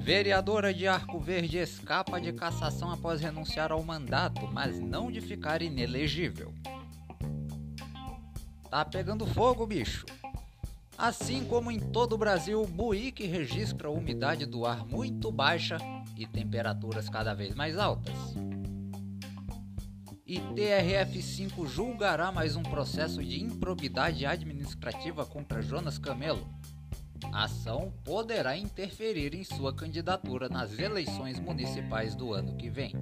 Vereadora de Arco Verde escapa de cassação após renunciar ao mandato, mas não de ficar inelegível. Tá pegando fogo, bicho. Assim como em todo o Brasil, o Buíque registra umidade do ar muito baixa e temperaturas cada vez mais altas. E TRF5 julgará mais um processo de improbidade administrativa contra Jonas Camelo, a ação poderá interferir em sua candidatura nas eleições municipais do ano que vem.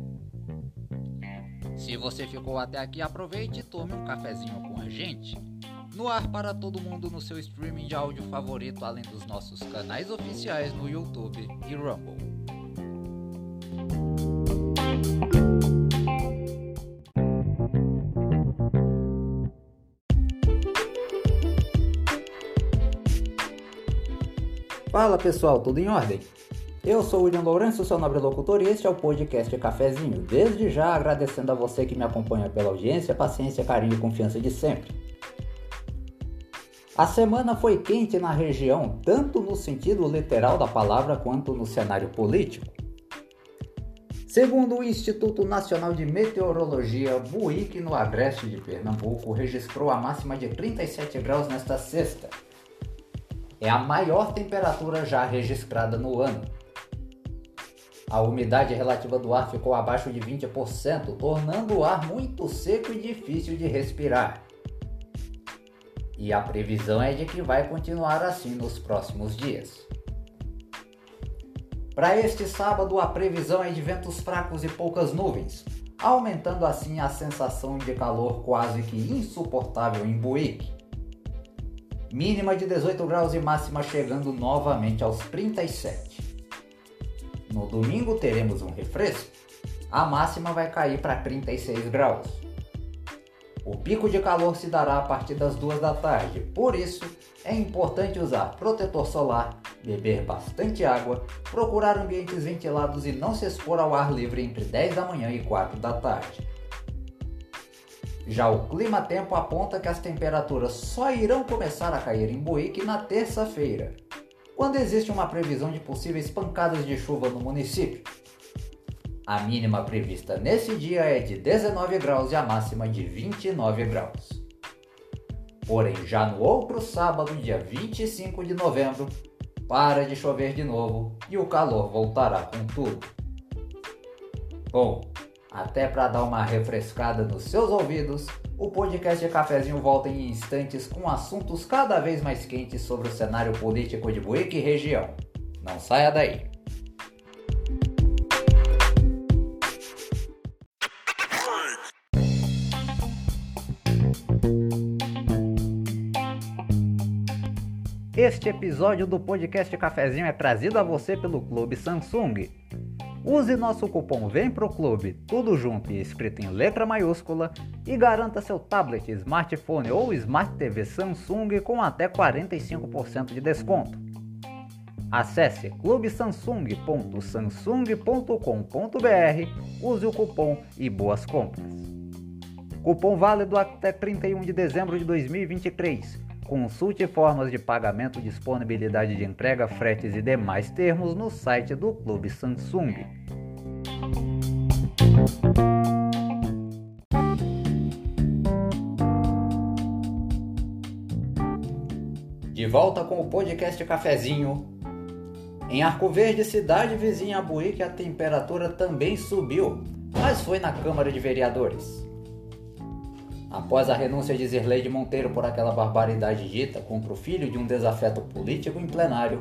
Se você ficou até aqui, aproveite e tome um cafezinho com a gente. No ar para todo mundo no seu streaming de áudio favorito, além dos nossos canais oficiais no YouTube e Rumble. Fala pessoal, tudo em ordem? Eu sou o William Lourenço, seu nobre locutor, e este é o podcast Cafezinho. Desde já agradecendo a você que me acompanha pela audiência, paciência, carinho e confiança de sempre. A semana foi quente na região, tanto no sentido literal da palavra quanto no cenário político. Segundo o Instituto Nacional de Meteorologia, Buíque, no agreste de Pernambuco, registrou a máxima de 37 graus nesta sexta é a maior temperatura já registrada no ano. A umidade relativa do ar ficou abaixo de 20%, tornando o ar muito seco e difícil de respirar. E a previsão é de que vai continuar assim nos próximos dias. Para este sábado, a previsão é de ventos fracos e poucas nuvens, aumentando assim a sensação de calor quase que insuportável em Buíque mínima de 18 graus e máxima chegando novamente aos 37. No domingo teremos um refresco, a máxima vai cair para 36 graus. O pico de calor se dará a partir das 2 da tarde, por isso é importante usar protetor solar, beber bastante água, procurar ambientes ventilados e não se expor ao ar livre entre 10 da manhã e 4 da tarde. Já o clima-tempo aponta que as temperaturas só irão começar a cair em Buíque na terça-feira, quando existe uma previsão de possíveis pancadas de chuva no município. A mínima prevista nesse dia é de 19 graus e a máxima de 29 graus. Porém, já no outro sábado, dia 25 de novembro, para de chover de novo e o calor voltará com tudo. Bom, até para dar uma refrescada nos seus ouvidos, o podcast de Cafezinho volta em instantes com assuntos cada vez mais quentes sobre o cenário político de Buíque e região. Não saia daí! Este episódio do podcast Cafezinho é trazido a você pelo Clube Samsung Use nosso cupom Vem Pro Clube, tudo junto e escrito em letra maiúscula, e garanta seu tablet, smartphone ou Smart TV Samsung com até 45% de desconto. Acesse clubesamsung.samsung.com.br, use o cupom e boas compras. Cupom válido até 31 de dezembro de 2023. Consulte formas de pagamento, disponibilidade de entrega, fretes e demais termos no site do Clube Samsung. De volta com o podcast Cafezinho. Em Arco Verde, cidade vizinha a Buíque, a temperatura também subiu, mas foi na Câmara de Vereadores. Após a renúncia de Zirlei Monteiro por aquela barbaridade dita contra o filho de um desafeto político em plenário,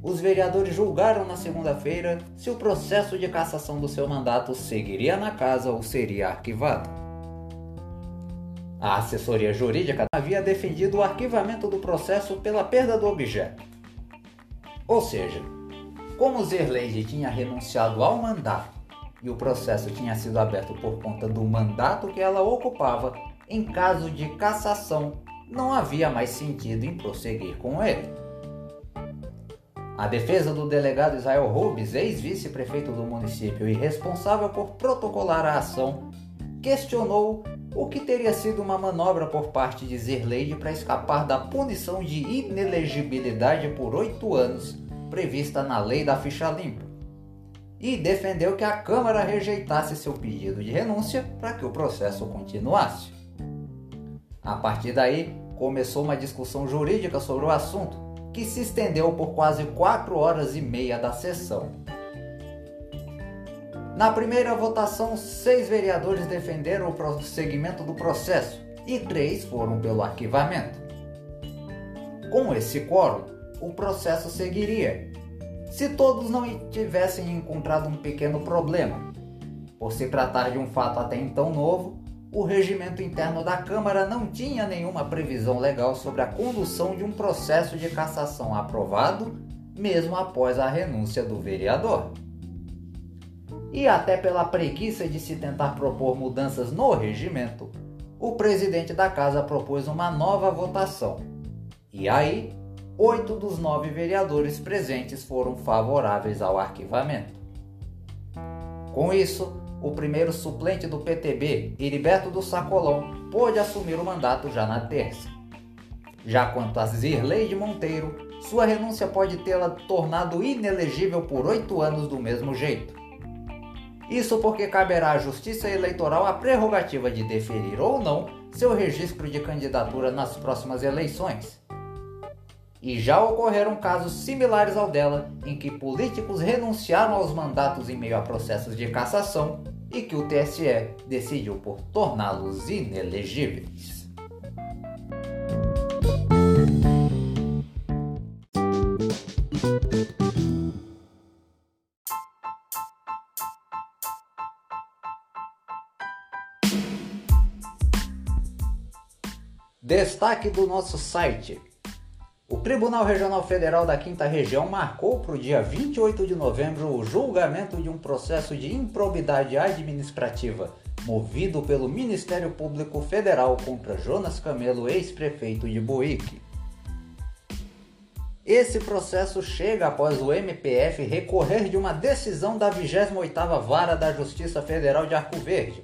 os vereadores julgaram na segunda-feira se o processo de cassação do seu mandato seguiria na casa ou seria arquivado. A assessoria jurídica havia defendido o arquivamento do processo pela perda do objeto. Ou seja, como Zerleide tinha renunciado ao mandato e o processo tinha sido aberto por conta do mandato que ela ocupava, em caso de cassação, não havia mais sentido em prosseguir com ele. A defesa do delegado Israel Rubens, ex-vice-prefeito do município e responsável por protocolar a ação, questionou o que teria sido uma manobra por parte de Zerleide para escapar da punição de inelegibilidade por oito anos prevista na lei da ficha limpa, e defendeu que a Câmara rejeitasse seu pedido de renúncia para que o processo continuasse. A partir daí, começou uma discussão jurídica sobre o assunto, que se estendeu por quase quatro horas e meia da sessão. Na primeira votação, seis vereadores defenderam o prosseguimento do processo e três foram pelo arquivamento. Com esse quórum, o processo seguiria, se todos não tivessem encontrado um pequeno problema. Por se tratar de um fato até então novo, o regimento interno da Câmara não tinha nenhuma previsão legal sobre a condução de um processo de cassação aprovado, mesmo após a renúncia do vereador e até pela preguiça de se tentar propor mudanças no regimento, o presidente da casa propôs uma nova votação. E aí, oito dos nove vereadores presentes foram favoráveis ao arquivamento. Com isso, o primeiro suplente do PTB, Heriberto do Sacolão, pôde assumir o mandato já na terça. Já quanto a Zirlei de Monteiro, sua renúncia pode tê-la tornado inelegível por oito anos do mesmo jeito. Isso porque caberá à Justiça Eleitoral a prerrogativa de deferir ou não seu registro de candidatura nas próximas eleições. E já ocorreram casos similares ao dela, em que políticos renunciaram aos mandatos em meio a processos de cassação e que o TSE decidiu por torná-los inelegíveis. Destaque do nosso site. O Tribunal Regional Federal da Quinta Região marcou para o dia 28 de novembro o julgamento de um processo de improbidade administrativa movido pelo Ministério Público Federal contra Jonas Camelo, ex-prefeito de Buíque. Esse processo chega após o MPF recorrer de uma decisão da 28ª Vara da Justiça Federal de Arco Verde,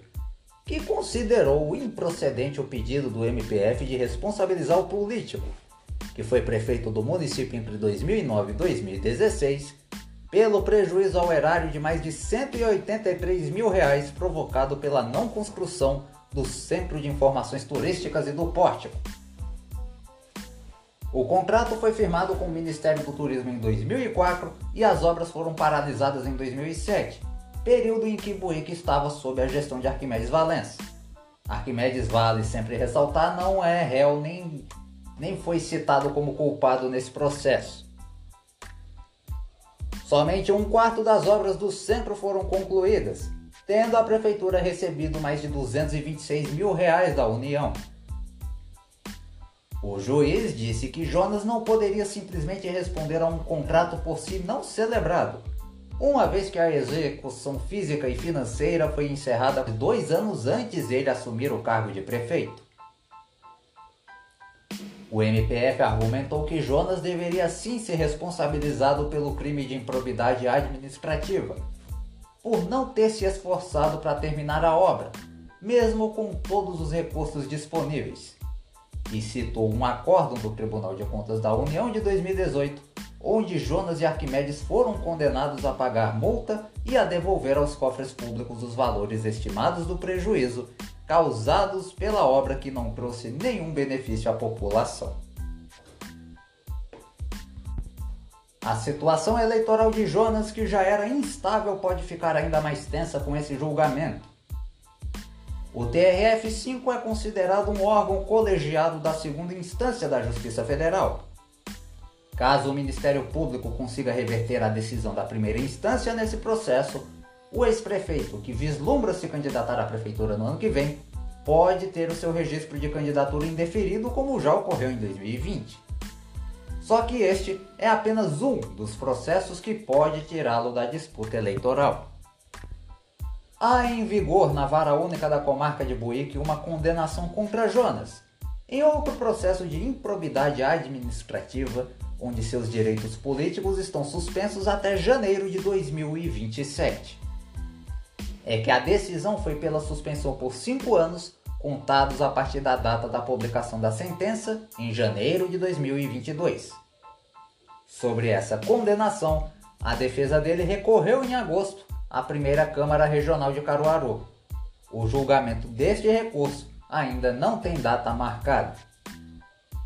que considerou improcedente o pedido do MPF de responsabilizar o político, que foi prefeito do município entre 2009 e 2016, pelo prejuízo ao erário de mais de 183 mil reais provocado pela não construção do Centro de Informações Turísticas e do Pórtico. O contrato foi firmado com o Ministério do Turismo em 2004 e as obras foram paralisadas em 2007 período em que Buick estava sob a gestão de Arquimedes Valença. Arquimedes vale sempre ressaltar, não é réu nem, nem foi citado como culpado nesse processo. Somente um quarto das obras do centro foram concluídas, tendo a prefeitura recebido mais de 226 mil reais da União. O juiz disse que Jonas não poderia simplesmente responder a um contrato por si não celebrado, uma vez que a execução física e financeira foi encerrada dois anos antes ele assumir o cargo de prefeito. O MPF argumentou que Jonas deveria sim ser responsabilizado pelo crime de improbidade administrativa, por não ter se esforçado para terminar a obra, mesmo com todos os recursos disponíveis, e citou um acórdão do Tribunal de Contas da União de 2018 onde Jonas e Arquimedes foram condenados a pagar multa e a devolver aos cofres públicos os valores estimados do prejuízo causados pela obra que não trouxe nenhum benefício à população. A situação eleitoral de Jonas, que já era instável, pode ficar ainda mais tensa com esse julgamento. O TRF-5 é considerado um órgão colegiado da segunda instância da Justiça Federal Caso o Ministério Público consiga reverter a decisão da primeira instância nesse processo, o ex-prefeito que vislumbra se candidatar à prefeitura no ano que vem pode ter o seu registro de candidatura indeferido, como já ocorreu em 2020. Só que este é apenas um dos processos que pode tirá-lo da disputa eleitoral. Há em vigor na vara única da comarca de Buíque uma condenação contra Jonas, em outro processo de improbidade administrativa onde seus direitos políticos estão suspensos até janeiro de 2027. É que a decisão foi pela suspensão por cinco anos, contados a partir da data da publicação da sentença, em janeiro de 2022. Sobre essa condenação, a defesa dele recorreu em agosto à primeira Câmara Regional de Caruaru. O julgamento deste recurso ainda não tem data marcada.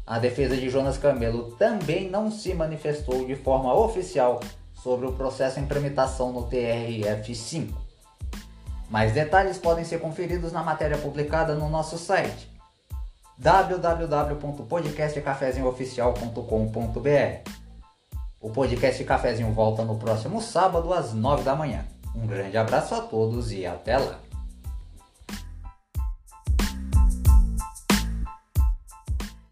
A defesa de Jonas Camelo também não se manifestou de forma oficial sobre o processo em tramitação no TRF5. Mais detalhes podem ser conferidos na matéria publicada no nosso site www.podcastcafezinhooficial.com.br. O podcast Cafezinho volta no próximo sábado às 9 da manhã. Um grande abraço a todos e até lá!